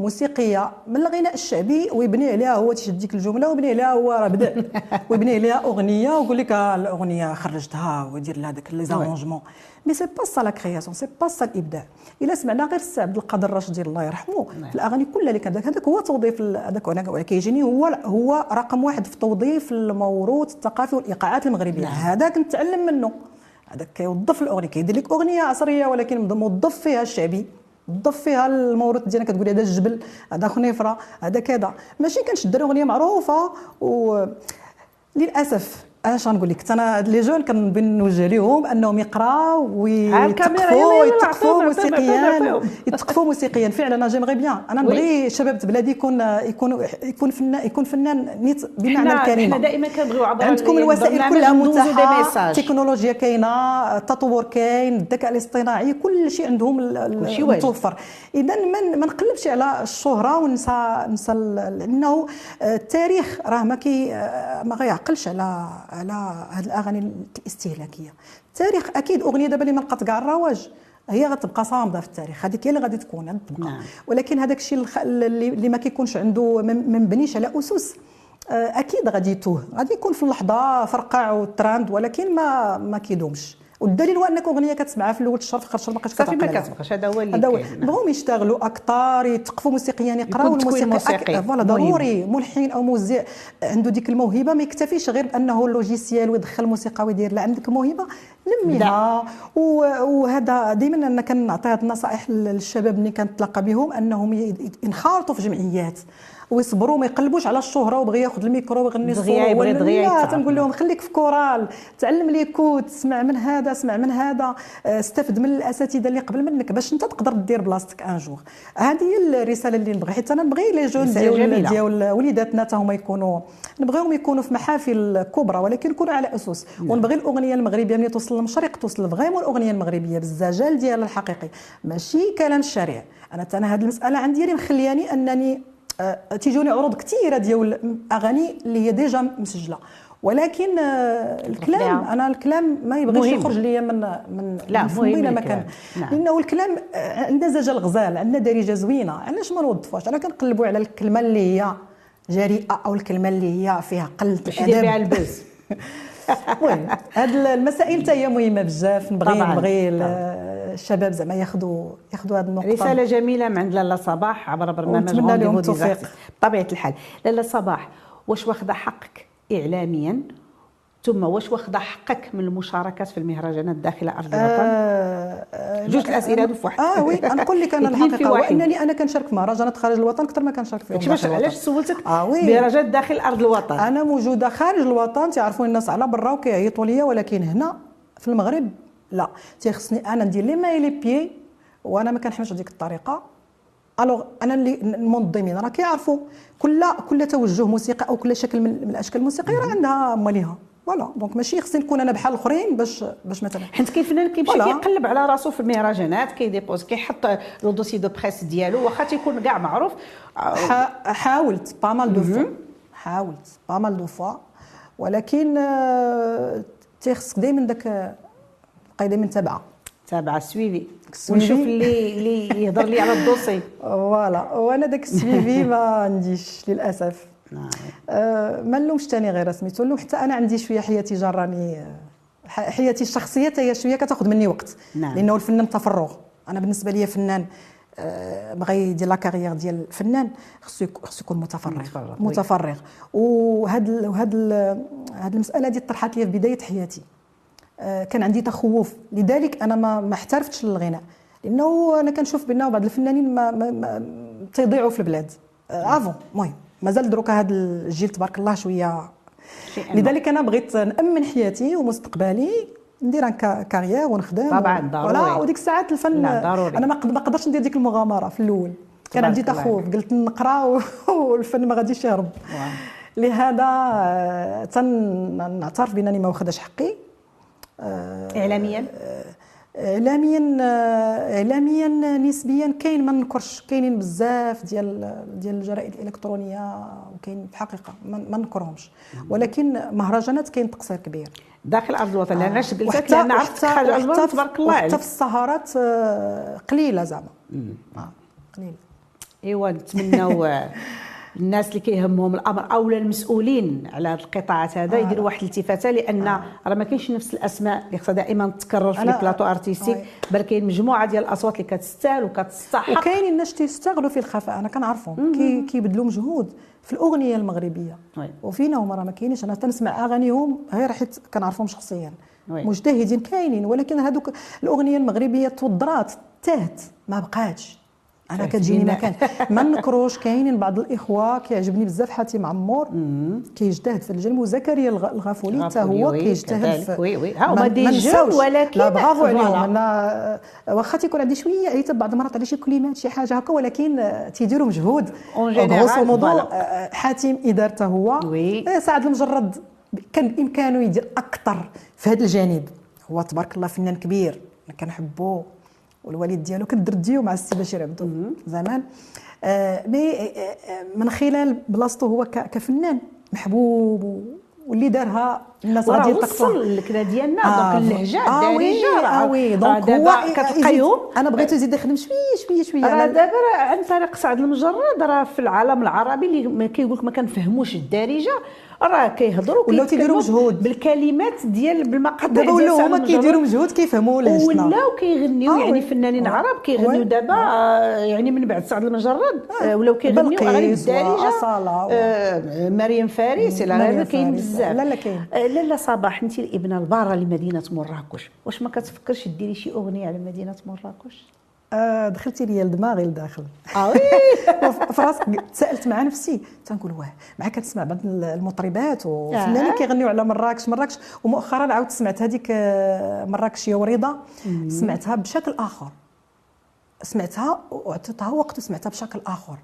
موسيقية من الغناء الشعبي ويبني عليها هو تيشد ديك الجملة ويبني عليها هو راه بدأ. ويبني عليها أغنية ويقول لك آه، الأغنية خرجتها ويدير لها داك les arrangements. mais c'est pas ça la création c'est pas ça الابداع إلا سمعنا غير السي عبد القادر الراشدي الله يرحمه. في الأغاني كلها اللي كان هذاك هو توظيف هذاك كيجيني هو هو رقم واحد في توظيف الموروث الثقافي والإيقاعات المغربية. نعم. هذاك نتعلم منه. هذاك كيوظف الأغنية كيدير لك أغنية عصريه ولكن موظف فيها الشعبي. ضف فيها الموروث ديالنا كتقولي هذا الجبل هذا خنيفرة هذا كذا. ماشي كنشد اغنيه معروفة و للأسف اش غنقول لك؟ أنا les jeunes كنوجه لهم أنهم يقراو ويتقفوا يتقفوا موسيقيا يتقفوا موسيقيا. فعلا أنا j'aimerais bien. أنا نبغي الشباب بلادي يكون يكون يكون فنان يكون فنان نيت بمعنى الكلمة إحنا دائما كنبغيو عبر عندكم الوسائل كلها متاحة التكنولوجيا كاينة التطور كاين الذكاء الاصطناعي كل شيء عندهم متوفر. اذا ما نقلبش على الشهرة ونسى نسى لأنه التاريخ راه ما كي ما غيعقلش على على هذه الأغاني الاستهلاكية. التاريخ أكيد أغنية دابا اللي ما لقات كاع الرواج. هي غتبقى صامدة في التاريخ. هذيك هي اللي غادي تكون تبقى. نعم. ولكن هذاك الشيء اللي ما كيكونش عنده ما مبنيش على أسس آه، أكيد غادي يتوه. غادي يكون في اللحظة فرقع وتراند ولكن ما ما كيدومش. والدليل هو أنك أغنية كتسمعها في الأول الشهر في اخر الشهر ما بقاش صافي ما كتبقاش هذا هو اللي هذا هو. بغاو يشتغلوا أكثر يثقفوا موسيقيا يقراوا الموسيقى voilà ضروري. ملحن أو موزع عنده ديك الموهبة ما يكتفيش غير بأنه ال logiciel ويدخل موسيقى ويدير. لا عندك موهبة نميها وهذا دائما أنا كنعطي هذه النصائح للشباب اللي كنتلاقى بهم أنهم ينخرطوا في جمعيات. ويصبروا ما يقلبوش على الشهرة وبغى ياخذ الميكرو ويغني دغيا يبغي دغيا تنقول لهم خليك في كورال تعلم l'écoute اسمع من هذا اسمع من هذا. آه، استفد من الأساتذة اللي قبل منك باش أنت تقدر دير بلاصتك un jour هذه هي الرسالة اللي نبغي حيت أنا نبغي les jeunes ديال ديال وليداتنا حتى هما يكونوا نبغيهم يكونوا في محافل كبرى ولكن يكونوا على أسس. نعم. ونبغي الأغنية المغربية ملي توصل للمشرق توصل vraiment الأغنية المغربية بالزجال ديالها الحقيقي. ماشي كلام الشارع أنا أنا هذه المسألة عندي اللي مخلياني أنني تيجوني عروض كثيره ديال أغاني اللي هي déjà مسجلة. ولكن آه، الكلام أنا الكلام ما يبغيش يخرج ليا من من لا مهم ما كان نعم. لأنه الكلام آه، عندنا زجا الغزال عندنا دارجة زوينة. علاش ما نوظفوهاش؟ أنا كنقلبوا على الكلمة اللي هي جريئة أو الكلمة اللي هي فيها قله أدب. بها البز المهم هاد المسائل حتى هي مهمة بزاف نبغي نبغي الشباب زعما ياخذوا ياخذوا هذه النقطة. رسالة جميلة من عند لاله صباح عبر برنامج نتمنى لهم التوفيق. بطبيعة الحال لاله صباح واش واخذه حقك اعلاميا؟ ثم واش واخذه حقك من المشاركات في المهرجانات داخل أرض الوطن؟ آه, آه، جوج الأسئلة هذو في واحد. آه oui نقول لك أنا الحقيقة وإنني أنا كنشارك في مهرجانات خارج الوطن أكثر ما كنشارك فيهم باش علاش سولتك آه. مهرجانات داخل أرض الوطن؟ أنا موجودة خارج الوطن تعرفون الناس على برا وكيعيطوا ليا ولكن هنا في المغرب لا. تيخصني أنا ندير les mailles les billets وأنا ما كنحملش هذيك الطريقة. alors أنا اللي المنظمين راه كيعرفوا. كل كل توجه موسيقي أو كل شكل من الأشكال الموسيقية راه عندها ماليها voilà donc ماشي خصني نكون أنا بحال الاخرين باش باش مثلا. حيت كاين فنان كيمشي كيقلب على راسو في المهرجانات كي dépose كيحط le dossier de presse ديالو واخا تيكون كاع معروف. حاولت pas mal de fois حاولت pas mal de fois ولكن آه، تيخصك دائما داك تبقاي دائما تابعه تابعه suivi. ونشوف اللي اللي يهضر لي على ال dossier. voilà. وأنا داك ال suivi ما عنديش للأسف. نعم. آه ما نلومش ثاني غير سميتو. نلوم حتى أنا عندي شوية حياتي جراني حياتي الشخصية هي شوية كتأخذ مني وقت. نعم. لأنه الفنان تفرغ. أنا بالنسبة لي فنان آه بغى يدير لا كارير ديال الفنان خصو خصو يكون متفرغ. متفرغ. وهاد وهاد هاد المسألة دي طرحت لي في بداية حياتي. كان عندي تخوف. لذلك أنا ما ما احترفتش للغناء. لأنه أنا كنشوف بان بعض الفنانين ما, ما, ما تيضيعوا في البلاد. آه افون المهم مازال دروك هذا الجيل تبارك الله شوية. لذلك أنا بغيت نأمن حياتي ومستقبلي ندير كارير ونخدم. طبعا ضروري. وديك الساعات الفن ضروري. أنا ما نقدرش ندير ديك المغامرة في الأول. كان عندي تخوف. قلت نقرأ والفن ما غاديش يهرب. لهذا آه، تنعترف بأنني ما واخداش حقي. اعلاميا؟ آه، اعلاميا اعلاميا نسبيا. كاين ما ننكرش كاينين بزاف ديال ديال الجرائد الإلكترونية وكاين في الحقيقة ما ننكرهمش ولكن مهرجانات كاين تقصير كبير. داخل أرض الوطن لأن علاش قلت لك لأن عرفت حاجة تبارك الله حتى في السهرات آه، قليلة زعما. آه، قليلة. إيوا نتمنوا الناس اللي كيهمهم الأمر أو المسؤولين على هذه القطاعات هذا آه. يديروا واحد الالتفاته لأن آه. راه ما كاينش نفس الأسماء اللي خصها دائما تكرر في ال plateau artistique بل كاين مجموعة ديال الأصوات اللي كتستاهل وكتستحق وكاينين الناس تيستغلوا في الخفاء أنا كنعرفهم كي كيبذلوا مجهود في الأغنية المغربية. وفينا هما راه ما كاينينش أنا تنسمع أغانيهم غير حيت كنعرفهم شخصيا. مجتهدين كاينين ولكن هذوك الأغنية المغربية توضرات تهت ما بقاتش أنا كتجيني مكان. ما نكروش كاينين بعض الإخوة كيعجبني بزاف حاتم عمور كيجتهد في الجانب وزكريا الغافولي حتى هو كيجتهد في oui oui. هما des jeunes ولكن لا برافو عليهم. أنا واخا تيكون عندي شوية عيت بعض المرات على شي كلمات شي حاجة هكا ولكن تيديروا مجهود. غوصو مودو حاتم ادارته هو. إيه، سعد المجرد كان بإمكانه يدير أكثر في هذا الجانب. هو تبارك الله فنان كبير كنحبو. والوالد ديالو كدرديو مع السي بشير عبدو. زمان. آه مي آه، آه، من خلال بلاصتو هو كفنان محبوب واللي دارها الناس غادي وصل الكلا ديالنا آه دونك اللهجة آه الدارجه آه وي. دونك هو كتلقايهم أنا بغيت يزيد يخدم شوية شوية شوية. راه دابا عن طريق سعد المجرد راه في العالم العربي اللي كيقول لك ما كنفهموش الدارجة راه كيهضروا ولاو تيديروا مجهود. بالكلمات ديال بالمقاطع دابا ولاو هما كيديروا مجهود كيفهموا لهجتنا ولاو كيغنيو آه يعني فنانين عرب كيغنيو دابا يعني من بعد سعد المجرد آه. ولاو كيغنيو اغاني بالدارجة. آه مريم فارس إلى غيره كاين بزاف لا لا كاين. آه لا لا صباح انت الابنة البارة لمدينة مراكش. واش ما كتفكرش ديري شي أغنية على مدينة مراكش؟ آه دخلتي لي لدماغي لداخل. آه راسك تسالت مع نفسي. تنقول واه مع كنسمع بعض المطربات وفنانين آه. كيغنيو على مراكش مراكش. ومؤخرا عاودت سمعت هذيك آه، مراكشيه ورضا سمعتها بشكل آخر. سمعتها وعطيتها وقت وسمعتها بشكل آخر.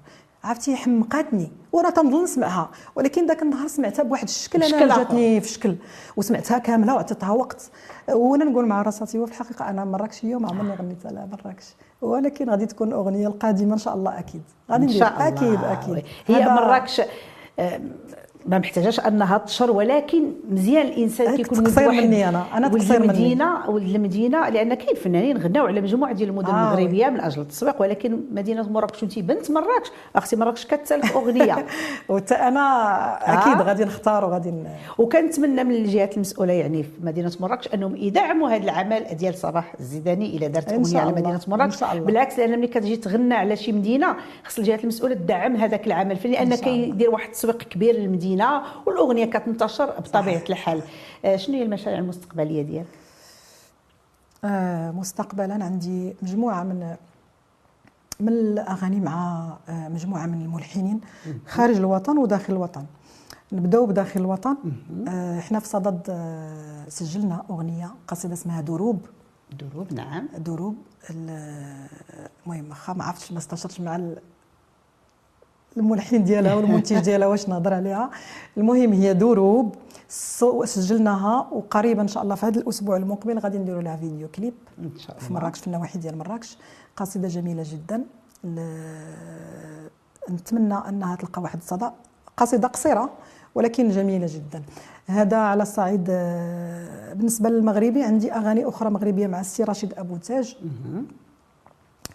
عرفتي حمقاتني وأنا تنظل نسمعها ولكن ذاك النهار سمعتها بواحد الشكل أنا جاتني في شكل. وسمعتها كاملة وعطيتها وقت. وأنا نقول مع راساتي وفي الحقيقة أنا مراكشيه وما عمرني غنيت على مراكش ولكن غادي تكون الاغنيه القادمة إن شاء الله أكيد. غادي ندير أكيد أكيد. هي مراكش ما محتاجاش أنها تشر ولكن مزيان الإنسان كيكون تقصير مني أنا. أنا تقصير مني. المدينة والمدينة لأن كاين فنانين غناو على مجموعة ديال المدن آه. المغربية من أجل التسويق ولكن مدينة مراكش وانت بنت مراكش. أختي مراكش كتسالك أغنية. وتا أنا أكيد آه. غادي نختار وغادي وكنتمنى من الجهات المسؤولة يعني في مدينة مراكش أنهم يدعموا هذا العمل ديال صباح الزيداني إلى دارت اغنيه على مدينة مراكش. بالعكس لأن ملي كتجي تغنى على شي مدينة خص الجهات المسؤولة تدعم هذاك العمل. لأن كيدير واحد التسويق كبير للمدينة. المدينة والأغنية كتنتشر بطبيعة الحال. آه، شنو هي المشاريع المستقبلية ديالك؟ آه مستقبلا عندي مجموعة من من الأغاني مع آه مجموعة من الملحنين خارج الوطن وداخل الوطن. نبداو بداخل الوطن. إحنا في صدد سجلنا أغنية قصيدة اسمها دروب. دروب نعم. دروب المهم واخا ما عرفتش ما استشرتش مع الملحن ديالها والمنتج ديالها واش نهضر عليها؟ المهم هي دروب سجلناها وقريبا إن شاء الله في هذا الأسبوع المقبل غادي نديروا لها فيديو كليب. إن شاء الله. في مراكش في النواحي ديال مراكش. قصيدة جميلة جدا. نتمنى أنها تلقى واحد الصدى. قصيدة قصيرة ولكن جميلة جدا. هذا على الصعيد آه، بالنسبة للمغربي عندي أغاني أخرى مغربية مع السي رشيد أبو تاج.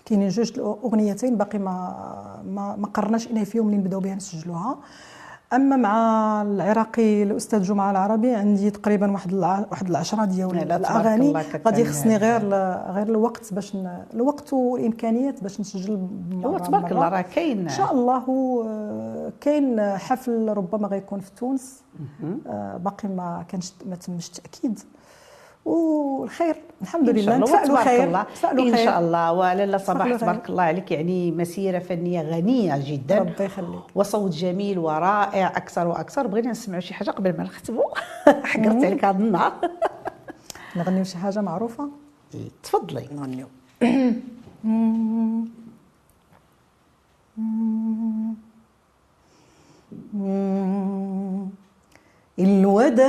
كاينين جوج اغنيتين باقي ما ما, ما قررناش ان فيهم اللي نبداو بها نسجلوها. أما مع العراقي الأستاذ جمعة العربي عندي تقريبا واحد واحد العشرة ديال الأغاني. غادي يخصني غير غير الوقت باش الوقت والإمكانيات باش نسجل هو تبارك الله راه كاين. إن شاء الله كاين حفل ربما غيكون في تونس. آه، باقي ما كانش ما تمش تأكيد. والخير الحمد لله. نتفائلوا خير الله. إن شاء الله. ولاله صباح تبارك الله عليك. يعني مسيرة فنية غنية جدا. ربي يخليك. وصوت جميل ورائع. أكثر وأكثر. بغينا نسمعوا شي حاجة قبل ما نختموا. حقرت عليك هذا النهار. نغنيو شي حاجة معروفة؟ تفضلي. نغنيو. الوداع.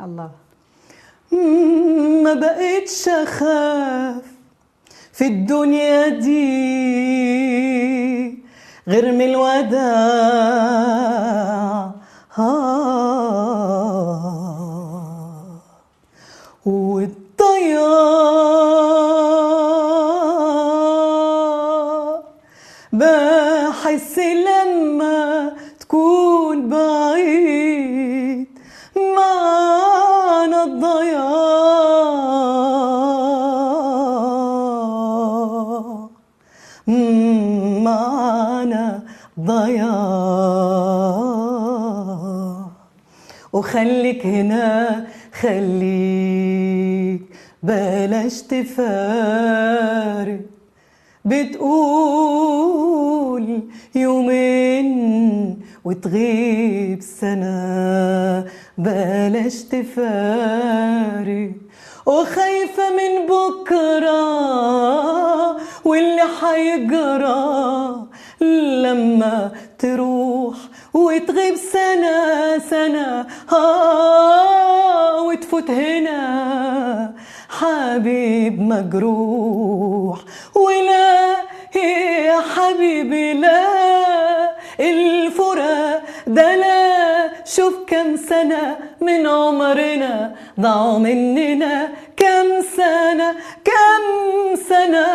الله. ما بقيتش أخاف في الدنيا دي غير من الوداع. بحس وخليك هنا خليك بلاش تفارق. بتقول يومين وتغيب سنة بلاش تفارق. وخايفة من بكرة واللي حيجرى لما تروح. وتغيب سنة سنة. آه وتفوت هنا. حبيب مجروح. ولا يا حبيبي لا. الفراق ده لا. شوف كم سنة من عمرنا. ضاعوا مننا كم سنة كم سنة.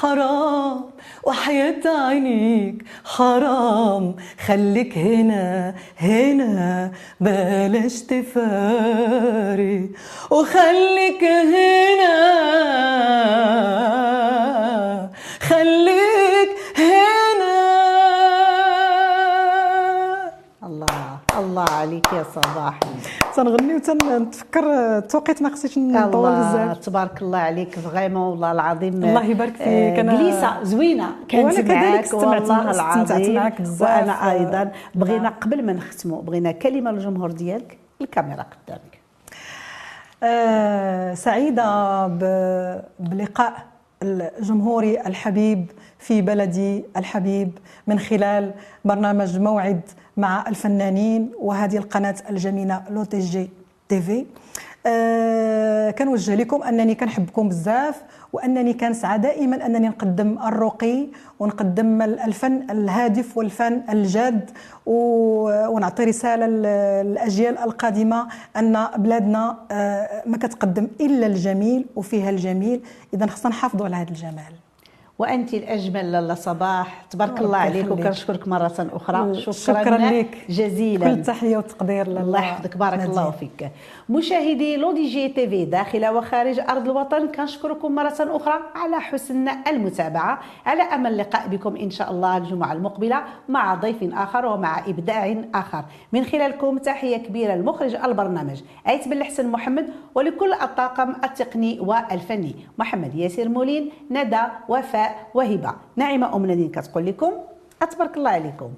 حرام. وحياة عينيك حرام. خليك هنا هنا بلاش تفاري. وخليك هنا خليك هنا. الله الله عليك يا صباح تنغني وتنتفكر التوقيت ما خصنيش نطول بزاف. تبارك الله عليك فريمون والله العظيم. الله يبارك فيك. أنا جليسة زوينة كانت معاك والله العظيم. معاك بزاف. وأنا أيضا. بغينا قبل ما نختموا بغينا كلمة للجمهور ديالك الكاميرا قدامك. آه سعيدة بلقاء الجمهوري الحبيب في بلدي الحبيب من خلال برنامج موعد مع الفنانين وهذه القناة الجميلة le TGTV أه كنوجه لكم أنني كنحبكم بزاف وأنني كنسعى دائما أنني نقدم الرقي ونقدم الفن الهادف والفن الجاد ونعطي رسالة للأجيال القادمة أن بلادنا أه ما كتقدم إلا الجميل وفيها الجميل. اذا خصنا نحافظوا على هذا الجمال. وأنت الأجمل لاله صباح. تبارك الله عليك وكنشكرك مرة أخرى. شكرا, شكرا لك. جزيلا. كل تحية وتقدير لله. الله يحفظك. بارك نادي. الله فيك. مشاهدي لو دي جي تي في داخل وخارج أرض الوطن كنشكركم مرة أخرى على حسن المتابعة. على أمل اللقاء بكم إن شاء الله الجمعة المقبلة مع ضيف آخر ومع إبداع آخر. من خلالكم تحية كبيرة لمخرج البرنامج ايت بن الحسن محمد ولكل الطاقم التقني والفني محمد ياسر مولين ندى وفاء وهبة. نعيمه أم نادين كتقول لكم أتبارك الله عليكم.